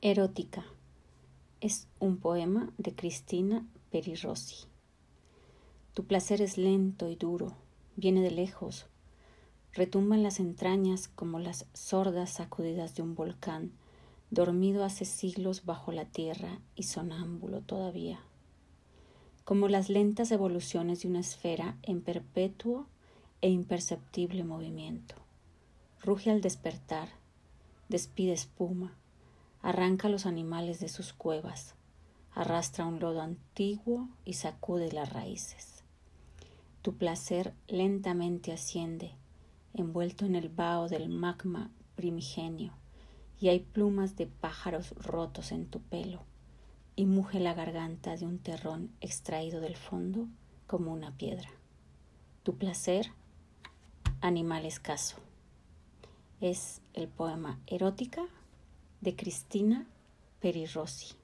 Erótica es un poema de Cristina Perirossi. Tu placer es lento y duro, viene de lejos, retumba en las entrañas como las sordas sacudidas de un volcán, dormido hace siglos bajo la tierra y sonámbulo todavía, como las lentas evoluciones de una esfera en perpetuo e imperceptible movimiento. Ruge al despertar, despide espuma, arranca los animales de sus cuevas, arrastra un lodo antiguo y sacude las raíces. Tu placer lentamente asciende, envuelto en el vaho del magma primigenio, y hay plumas de pájaros rotos en tu pelo, y muge la garganta de un terrón extraído del fondo como una piedra. Tu placer, animal escaso. Es el poema Erótica de Cristina Perirossi.